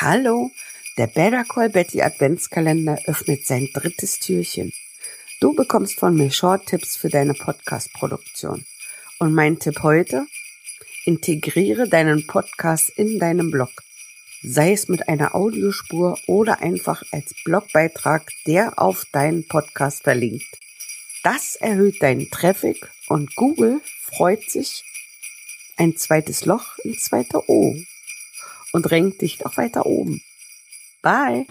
Hallo, der Better Call Betty Adventskalender öffnet sein drittes Türchen. Du bekommst von mir Short-Tipps für deine Podcast-Produktion. Und mein Tipp heute? Integriere deinen Podcast in deinem Blog. Sei es mit einer Audiospur oder einfach als Blogbeitrag, der auf deinen Podcast verlinkt. Das erhöht deinen Traffic und Google freut sich. Ein zweites Loch, ein zweiter O und renkt dich noch weiter oben. Bye!